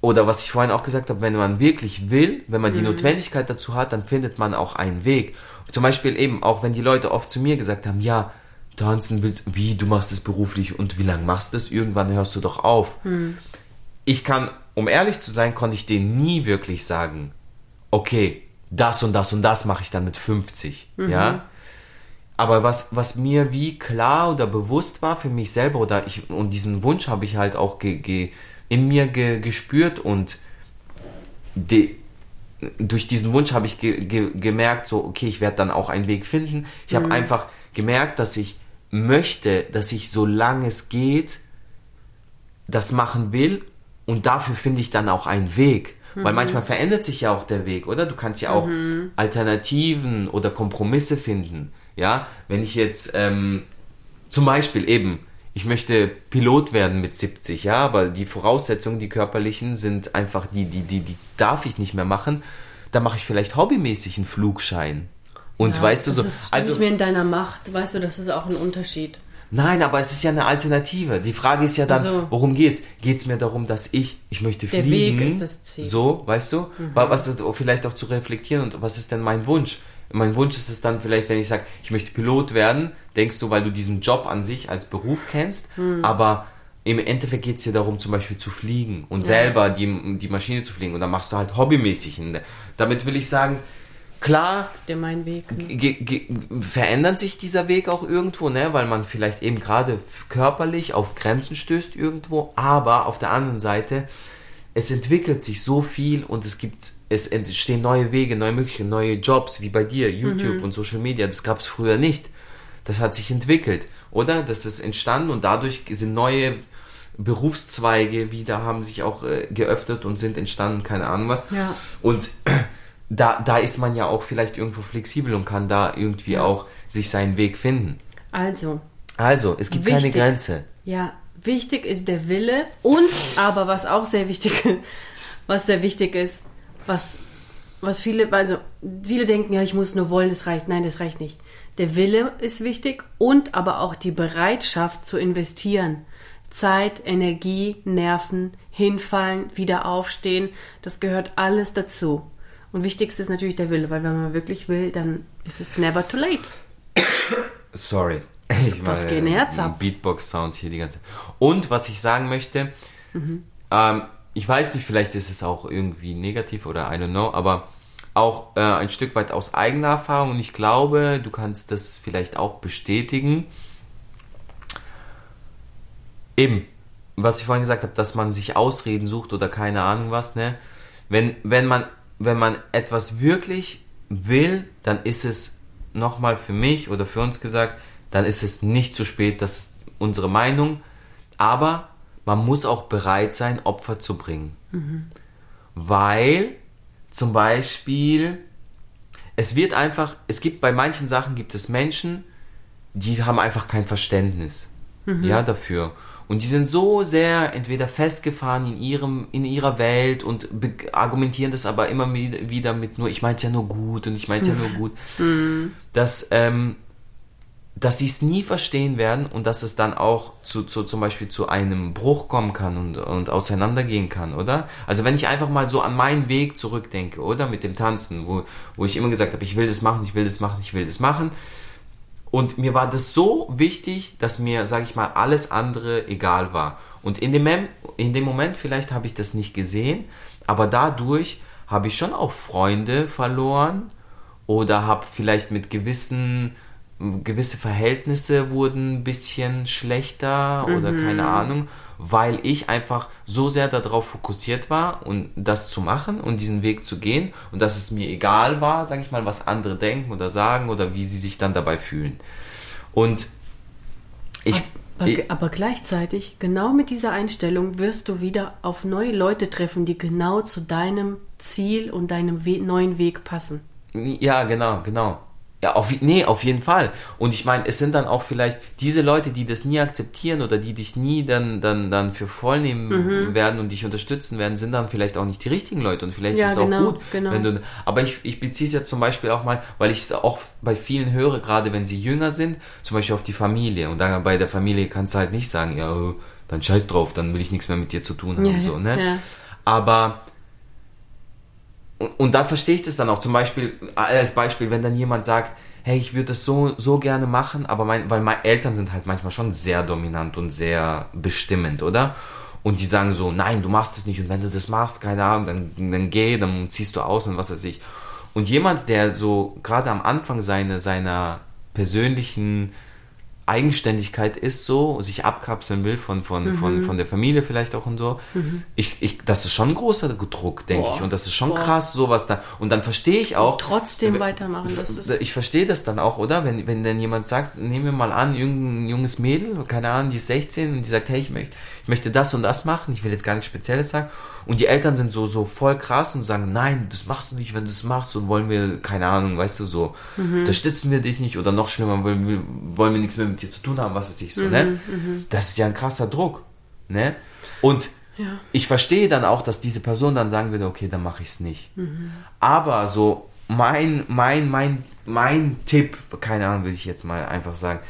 oder was ich vorhin auch gesagt habe, wenn man wirklich will, wenn man die Notwendigkeit dazu hat, dann findet man auch einen Weg. Zum Beispiel eben, auch wenn die Leute oft zu mir gesagt haben, ja, tanzen willst, wie, du machst es beruflich und wie lange machst du das? Irgendwann hörst du doch auf. Ich kann, um ehrlich zu sein, konnte ich denen nie wirklich sagen, okay, das und das und das mache ich dann mit 50, ja. Aber was, was mir wie klar oder bewusst war für mich selber oder ich, und diesen Wunsch habe ich halt auch ge, ge, in mir ge, gespürt und de, durch diesen Wunsch habe ich ge, ge, gemerkt, so, okay, ich werde dann auch einen Weg finden. Ich habe einfach gemerkt, dass ich möchte, dass ich, solange es geht, das machen will und dafür finde ich dann auch einen Weg. Weil manchmal verändert sich ja auch der Weg, oder? Du kannst ja auch Alternativen oder Kompromisse finden. Ja, wenn ich jetzt ähm, zum Beispiel eben, ich möchte Pilot werden mit 70, ja, aber die Voraussetzungen, die körperlichen, sind einfach die, die, die, die darf ich nicht mehr machen. Dann mache ich vielleicht hobbymäßig einen Flugschein. Und Ja, weißt du das so, ist also nicht mehr in deiner Macht, weißt du, das ist auch ein Unterschied. Nein, aber es ist ja eine Alternative. Die Frage ist ja dann, So. worum geht's? Geht's mir darum, dass ich, ich möchte Der fliegen? Weg ist das Ziel. Mhm. So, weißt du? Wa- Was ist, vielleicht auch zu reflektieren und was ist denn mein Wunsch? Mein Wunsch ist es dann vielleicht, wenn ich sage, ich möchte Pilot werden, denkst du, weil du diesen Job an sich als Beruf kennst, Mhm. aber im Endeffekt geht's dir darum, zum Beispiel zu fliegen und selber die, die Maschine zu fliegen und dann machst du halt hobbymäßig. einen- Damit will ich sagen, klar, Der mein Weg. ge ge verändert sich dieser Weg auch irgendwo, ne? weil man vielleicht eben gerade körperlich auf Grenzen stößt irgendwo, aber auf der anderen Seite, es entwickelt sich so viel und es gibt, es entstehen neue Wege, neue Möglichkeiten, neue Jobs, wie bei dir, YouTube und Social Media, das gab es früher nicht. Das hat sich entwickelt, oder? Das ist entstanden und dadurch sind neue Berufszweige wieder, haben sich auch äh, geöffnet und sind entstanden, keine Ahnung was. Ja. Und da, da ist man ja auch vielleicht irgendwo flexibel und kann da irgendwie auch sich seinen Weg finden. Also, Also, es gibt keine Wichtig. Grenze. ja, wichtig ist der Wille und aber was auch sehr wichtig was sehr wichtig ist, was was viele also viele denken, ja, ich muss nur wollen, das reicht. Nein, das reicht nicht. Der Wille ist wichtig und aber auch die Bereitschaft zu investieren. Zeit, Energie, Nerven, hinfallen, wieder aufstehen, das gehört alles dazu. Und wichtigste ist natürlich der Wille, weil wenn man wirklich will, dann ist es never too late. Sorry. Was- was geht denn Herz ab? Beatbox-Sounds hier die ganze Und was ich sagen möchte, ähm, ich weiß nicht, vielleicht ist es auch irgendwie negativ oder I don't know, aber auch äh, ein Stück weit aus eigener Erfahrung und ich glaube, du kannst das vielleicht auch bestätigen. Eben, was ich vorhin gesagt habe, dass man sich Ausreden sucht oder keine Ahnung was, ne? Wenn, wenn, man, wenn man etwas wirklich will, dann ist es nochmal für mich oder für uns gesagt, dann ist es nicht zu spät, das ist unsere Meinung. Aber man muss auch bereit sein, Opfer zu bringen. Weil zum Beispiel, es wird einfach, es gibt bei manchen Sachen gibt es Menschen, die haben einfach kein Verständnis ja, dafür. Und die sind so sehr entweder festgefahren in ihrem, in ihrer Welt und argumentieren das aber immer wieder mit nur, ich mein's ja nur gut und ich mein's ja nur gut, dass, ähm, dass sie es nie verstehen werden und dass es dann auch zu, zu zum Beispiel zu einem Bruch kommen kann und, und auseinandergehen kann, oder? Also wenn ich einfach mal so an meinen Weg zurückdenke, oder? Mit dem Tanzen, wo, wo ich immer gesagt habe, ich will das machen, ich will das machen, ich will das machen. Und mir war das so wichtig, dass mir, sage ich mal, alles andere egal war. Und in dem, in dem Moment vielleicht habe ich das nicht gesehen, aber dadurch habe ich schon auch Freunde verloren oder habe vielleicht mit gewissen gewisse Verhältnisse wurden ein bisschen schlechter oder keine Ahnung, weil ich einfach so sehr darauf fokussiert war und das zu machen und diesen Weg zu gehen und dass es mir egal war, sage ich mal, was andere denken oder sagen oder wie sie sich dann dabei fühlen. Und ich, Aber, ich aber gleichzeitig, genau mit dieser Einstellung, wirst du wieder auf neue Leute treffen, die genau zu deinem Ziel und deinem We neuen Weg passen. Ja, genau, genau. Ja, auf, nee, auf jeden Fall. Und ich meine, es sind dann auch vielleicht diese Leute, die das nie akzeptieren oder die dich nie dann, dann, dann für voll nehmen Mhm. werden und dich unterstützen werden, sind dann vielleicht auch nicht die richtigen Leute. Und vielleicht Ja, ist es auch genau, gut, genau. wenn du. Aber ich, ich beziehe es jetzt zum Beispiel auch mal, weil ich es auch bei vielen höre, gerade wenn sie jünger sind, zum Beispiel auf die Familie. Und dann bei der Familie kannst du halt nicht sagen, ja, oh, dann scheiß drauf, dann will ich nichts mehr mit dir zu tun haben. Ja, so, ne? ja. Aber und, da verstehe ich das dann auch. Zum Beispiel, als Beispiel, wenn dann jemand sagt, hey, ich würde das so, so gerne machen, aber mein, weil meine Eltern sind halt manchmal schon sehr dominant und sehr bestimmend, oder? Und die sagen so, nein, du machst es nicht und wenn du das machst, keine Ahnung, dann, dann geh, dann ziehst du aus und was weiß ich. Und jemand, der so gerade am Anfang seine, seiner persönlichen Eigenständigkeit ist so, sich abkapseln will von, von, Mhm. von, von der Familie vielleicht auch und so. Ich, ich, das ist schon ein großer Druck, denke ich. Und das ist schon Boah. krass, sowas da. Und dann verstehe ich auch. Trotzdem weitermachen. Das ist, Ich verstehe das dann auch, oder? Wenn, wenn dann jemand sagt, nehmen wir mal an, irgendein junges Mädel, keine Ahnung, die ist 16 und die sagt, hey, ich möchte, ich möchte das und das machen, ich will jetzt gar nichts Spezielles sagen. Und die Eltern sind so, so voll krass und sagen, nein, das machst du nicht, wenn du das machst und wollen wir, keine Ahnung, weißt du, so, unterstützen wir dich nicht oder noch schlimmer, wollen wir, wollen wir nichts mehr mit dir zu tun haben, was weiß ich so, ne? Das ist ja ein krasser Druck, ne? Und Ja. ich verstehe dann auch, dass diese Person dann sagen würde, okay, dann mache ich es nicht. Aber so mein, mein, mein, mein Tipp, keine Ahnung, würde ich jetzt mal einfach sagen,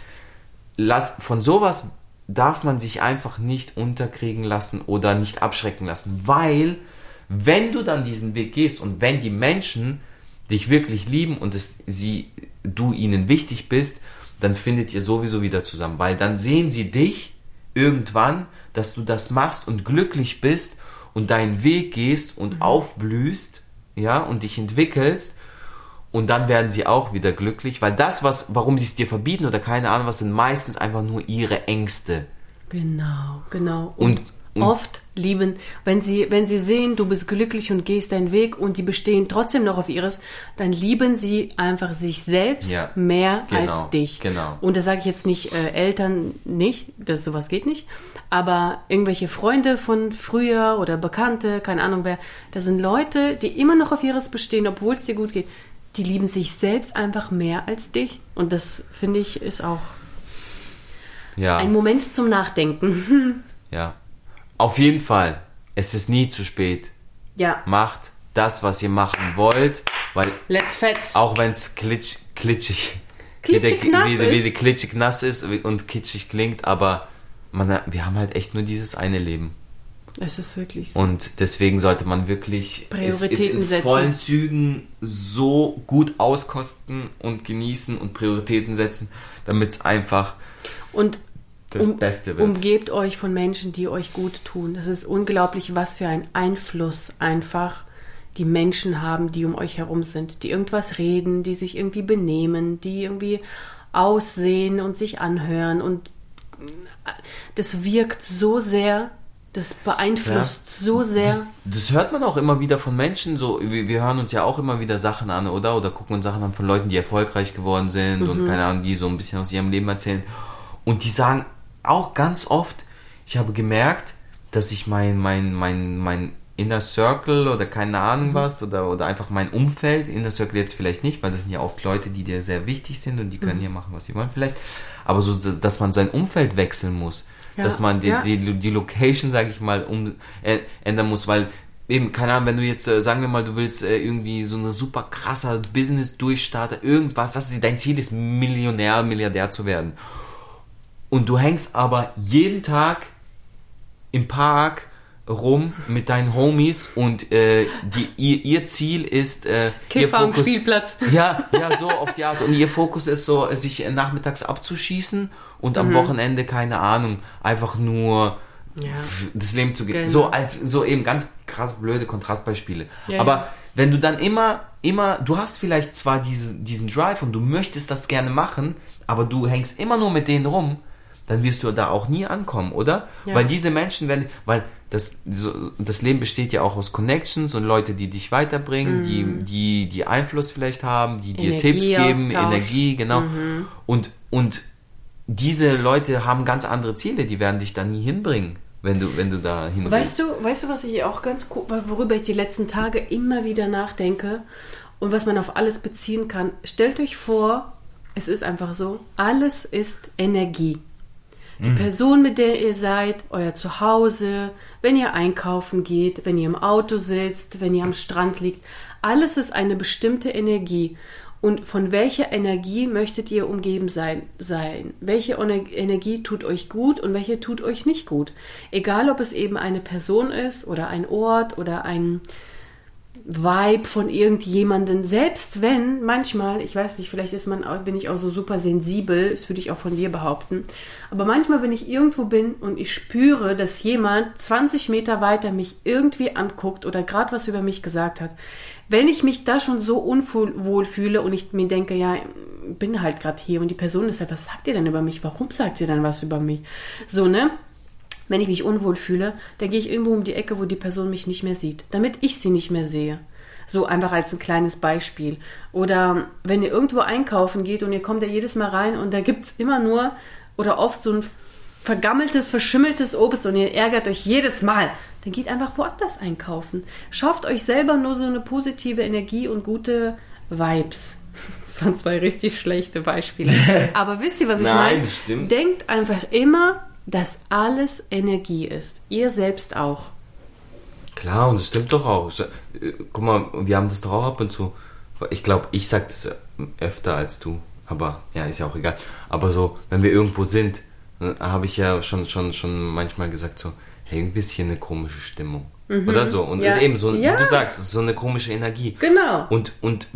lass, von sowas darf man sich einfach nicht unterkriegen lassen oder nicht abschrecken lassen, weil wenn du dann diesen Weg gehst und wenn die Menschen dich wirklich lieben und es, sie, du ihnen wichtig bist, dann findet ihr sowieso wieder zusammen, weil dann sehen sie dich irgendwann, dass du das machst und glücklich bist und deinen Weg gehst und aufblühst, ja, und dich entwickelst und dann werden sie auch wieder glücklich, weil das, was, warum sie es dir verbieten oder keine Ahnung was, sind meistens einfach nur ihre Ängste. Genau, genau. Und- Und, und- oft lieben, wenn sie, wenn sie sehen, du bist glücklich und gehst deinen Weg und die bestehen trotzdem noch auf ihres, dann lieben sie einfach sich selbst Ja, mehr genau, als dich. genau. Und das sage ich jetzt nicht äh, Eltern nicht, das sowas geht nicht, aber irgendwelche Freunde von früher oder Bekannte, keine Ahnung wer, das sind Leute, die immer noch auf ihres bestehen, obwohl es dir gut geht. Die lieben sich selbst einfach mehr als dich. Und das finde ich ist auch Ja. ein Moment zum Nachdenken. Ja. Auf jeden Fall, es ist nie zu spät. ja, Macht das, was ihr machen wollt, weil let's fetz. auch wenn es klitsch, klitschig, Klitschig wieder, nass wieder, ist. wieder klitschig nass ist und kitschig klingt, aber man, wir haben halt echt nur dieses eine Leben. Es ist wirklich so. Und deswegen sollte man wirklich es, es Prioritäten in setzen. vollen Zügen so gut auskosten und genießen und Prioritäten setzen, damit es einfach Und das um, Beste wird. umgebt euch von Menschen, die euch gut tun. Es ist unglaublich, was für ein Einfluss einfach die Menschen haben, die um euch herum sind, die irgendwas reden, die sich irgendwie benehmen, die irgendwie aussehen und sich anhören und das wirkt so sehr, das beeinflusst so sehr. Das, das hört man auch immer wieder von Menschen. So, wir, wir hören uns ja auch immer wieder Sachen an, oder? Oder gucken uns Sachen an von Leuten, die erfolgreich geworden sind Mhm. und keine Ahnung, die so ein bisschen aus ihrem Leben erzählen. Und die sagen auch ganz oft, ich habe gemerkt, dass ich mein, mein, mein, mein Inner Circle oder keine Ahnung Mhm. was oder, oder einfach mein Umfeld, Inner Circle jetzt vielleicht nicht, weil das sind ja oft Leute, die dir sehr wichtig sind und die können Mhm. hier machen, was sie wollen vielleicht. Aber so, dass man sein Umfeld wechseln muss. Ja, dass man die, ja. die, die Location, sage ich mal, um, äh, ändern muss, weil eben, keine Ahnung, wenn du jetzt, äh, sagen wir mal, du willst äh, irgendwie so eine super krasser Business-Durchstarter, irgendwas, was ist dein Ziel ist, Millionär, Milliardär zu werden. Und du hängst aber jeden Tag im Park rum mit deinen Homies und äh, die, ihr, ihr Ziel ist äh, ihr Kiffer am Fokus, Spielplatz. ja, ja, so auf die Art. Und ihr Fokus ist so, sich nachmittags abzuschießen und Mhm. am Wochenende, keine Ahnung, einfach nur Ja. das Leben zu gehen. Genau. So als so eben ganz krass blöde Kontrastbeispiele. Ja, Aber ja. wenn du dann immer, immer, du hast vielleicht zwar diese, diesen Drive und du möchtest das gerne machen, aber du hängst immer nur mit denen rum, dann wirst du da auch nie ankommen, oder? Weil diese Menschen werden, weil das, so, das Leben besteht ja auch aus Connections und Leute, die dich weiterbringen, die, die, die Einfluss vielleicht haben, die dir Tipps geben. Energie, genau. Und, und diese Leute haben ganz andere Ziele, die werden dich da nie hinbringen, wenn du, wenn du da hinbringst. Weißt du, weißt du, was ich auch ganz worüber ich die letzten Tage immer wieder nachdenke und was man auf alles beziehen kann? Stellt euch vor, es ist einfach so, alles ist Energie. Die Person, mit der ihr seid, euer Zuhause, wenn ihr einkaufen geht, wenn ihr im Auto sitzt, wenn ihr am Strand liegt, alles ist eine bestimmte Energie. Und von welcher Energie möchtet ihr umgeben sein? sein? Welche Ener- Energie tut euch gut und welche tut euch nicht gut? Egal, ob es eben eine Person ist oder ein Ort oder ein Vibe von irgendjemanden, selbst wenn manchmal, ich weiß nicht, vielleicht ist man, bin ich auch so super sensibel, das würde ich auch von dir behaupten, aber manchmal, wenn ich irgendwo bin und ich spüre, dass jemand 20 Meter weiter mich irgendwie anguckt oder gerade was über mich gesagt hat, wenn ich mich da schon so unwohl fühle und ich mir denke, ja, bin halt gerade hier und die Person ist halt, was sagt ihr denn über mich? Warum sagt ihr denn was über mich? So, ne? wenn ich mich unwohl fühle, dann gehe ich irgendwo um die Ecke, wo die Person mich nicht mehr sieht, damit ich sie nicht mehr sehe. So einfach als ein kleines Beispiel. Oder wenn ihr irgendwo einkaufen geht und ihr kommt da jedes Mal rein und da gibt es immer nur oder oft so ein vergammeltes, verschimmeltes Obst und ihr ärgert euch jedes Mal, dann geht einfach woanders einkaufen. Schafft euch selber nur so eine positive Energie und gute Vibes. Das waren zwei richtig schlechte Beispiele. Aber wisst ihr, was ich Nein, meine? das stimmt. Denkt einfach immer, dass alles Energie ist. Ihr selbst auch. Klar, und das stimmt doch auch. Äh, Guck mal, wir haben das doch auch ab und zu. Ich glaube, ich sag das öfter als du. Aber ja, ist ja auch egal. Aber so, wenn wir irgendwo sind, äh, habe ich ja schon, schon, schon manchmal gesagt so, hey, irgendwie ist hier eine komische Stimmung. Oder so. Und Mhm. Ja. es ist eben so, Ja. wie du sagst, ist so eine komische Energie. Genau. Und, und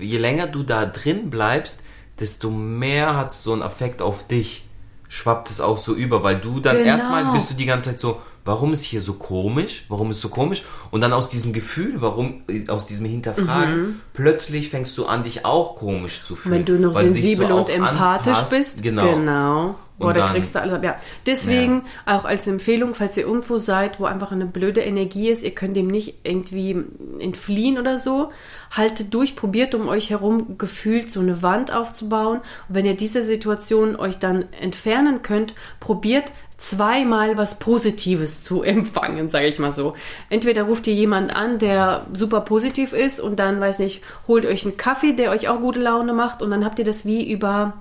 je länger du da drin bleibst, desto mehr hat es so einen Effekt auf dich. Schwappt es auch so über, weil du dann Genau. erstmal bist du die ganze Zeit so, warum ist hier so komisch? Warum ist so komisch? Und dann aus diesem Gefühl, warum, aus diesem Hinterfragen, plötzlich fängst du an, dich auch komisch zu fühlen. Mhm. Wenn du noch sensibel so und empathisch anpasst. bist. Genau. genau. Boah, da kriegst du alles ab. Ja. Deswegen auch als Empfehlung, falls ihr irgendwo seid, wo einfach eine blöde Energie ist, ihr könnt dem nicht irgendwie entfliehen oder so, haltet durch, probiert um euch herum gefühlt so eine Wand aufzubauen. Und wenn ihr diese Situation euch dann entfernen könnt, probiert zweimal was Positives zu empfangen, sage ich mal so. Entweder ruft ihr jemanden an, der super positiv ist und dann, weiß nicht, holt euch einen Kaffee, der euch auch gute Laune macht und dann habt ihr das wie über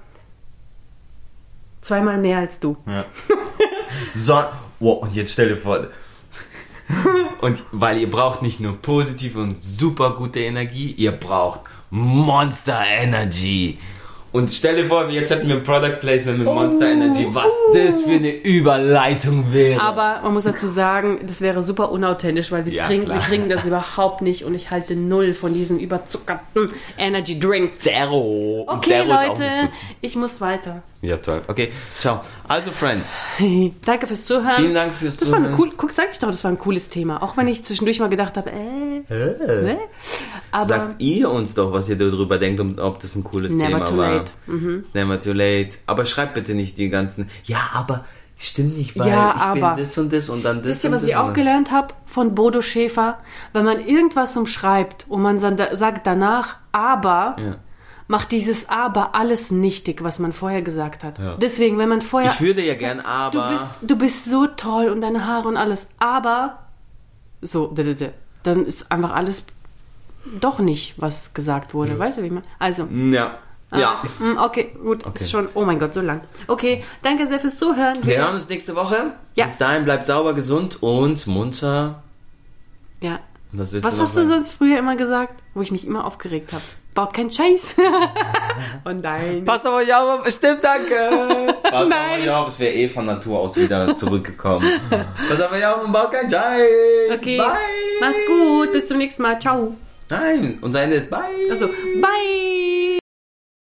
zweimal mehr als du. Ja. So, wow, und jetzt stell dir vor. Und weil ihr braucht nicht nur positive und super gute Energie, ihr braucht Monster Energy. Und stell dir vor, jetzt hätten wir ein Product Placement mit Monster Energy, was das für eine Überleitung wäre. Aber man muss dazu sagen, das wäre super unauthentisch, weil wir, Ja, trinken, wir trinken das überhaupt nicht und ich halte null von diesem überzuckerten Energy Drink. Zero. Okay, Zero Leute, ich muss weiter. Ja, toll. Okay, ciao. Also, Friends, Danke fürs Zuhören. vielen Dank fürs Das war Zuhören. cool, guck, sag ich doch, das war ein cooles Thema. Auch wenn ich zwischendurch mal gedacht habe, äh, äh. Aber Sagt ihr uns doch, was ihr darüber denkt und ob das ein cooles Never Thema too war. late. Mhm. It's never too late. Aber schreibt bitte nicht die ganzen. Ja, aber stimmt nicht, weil Ja, ich aber. bin das und das und dann das Wisst ihr, was ich auch gelernt habe von Bodo Schäfer? Wenn man irgendwas umschreibt und man sagt danach, aber, Ja. Macht dieses aber alles nichtig, was man vorher gesagt hat. Ja. Deswegen, wenn man vorher... Ich würde ja gern, aber. Du bist, du bist so toll und deine Haare und alles, aber... So, dann ist einfach alles doch nicht, was gesagt wurde. Weißt du, wie ich meine? Also... Ja. Ja. Ah, mm, Okay, gut, Okay. ist schon, oh mein Gott, so lang. Okay, danke sehr fürs Zuhören. Wir hören uns nächste Woche. Ja. Bis dahin bleibt sauber, gesund und munter. Ja. Was, Was hast du sagen? sonst früher immer gesagt, wo ich mich immer aufgeregt habe? Baut keinen Scheiß. oh nein. Passt auf euch auf, stimmt, danke. Passt euch auf, es wäre eh von Natur aus wieder zurückgekommen. Passt auf euch auf und baut keinen Scheiß. Okay. Bye. Macht's gut. Bis zum nächsten Mal. Ciao. Nein, unser Ende ist bye. Also, bye.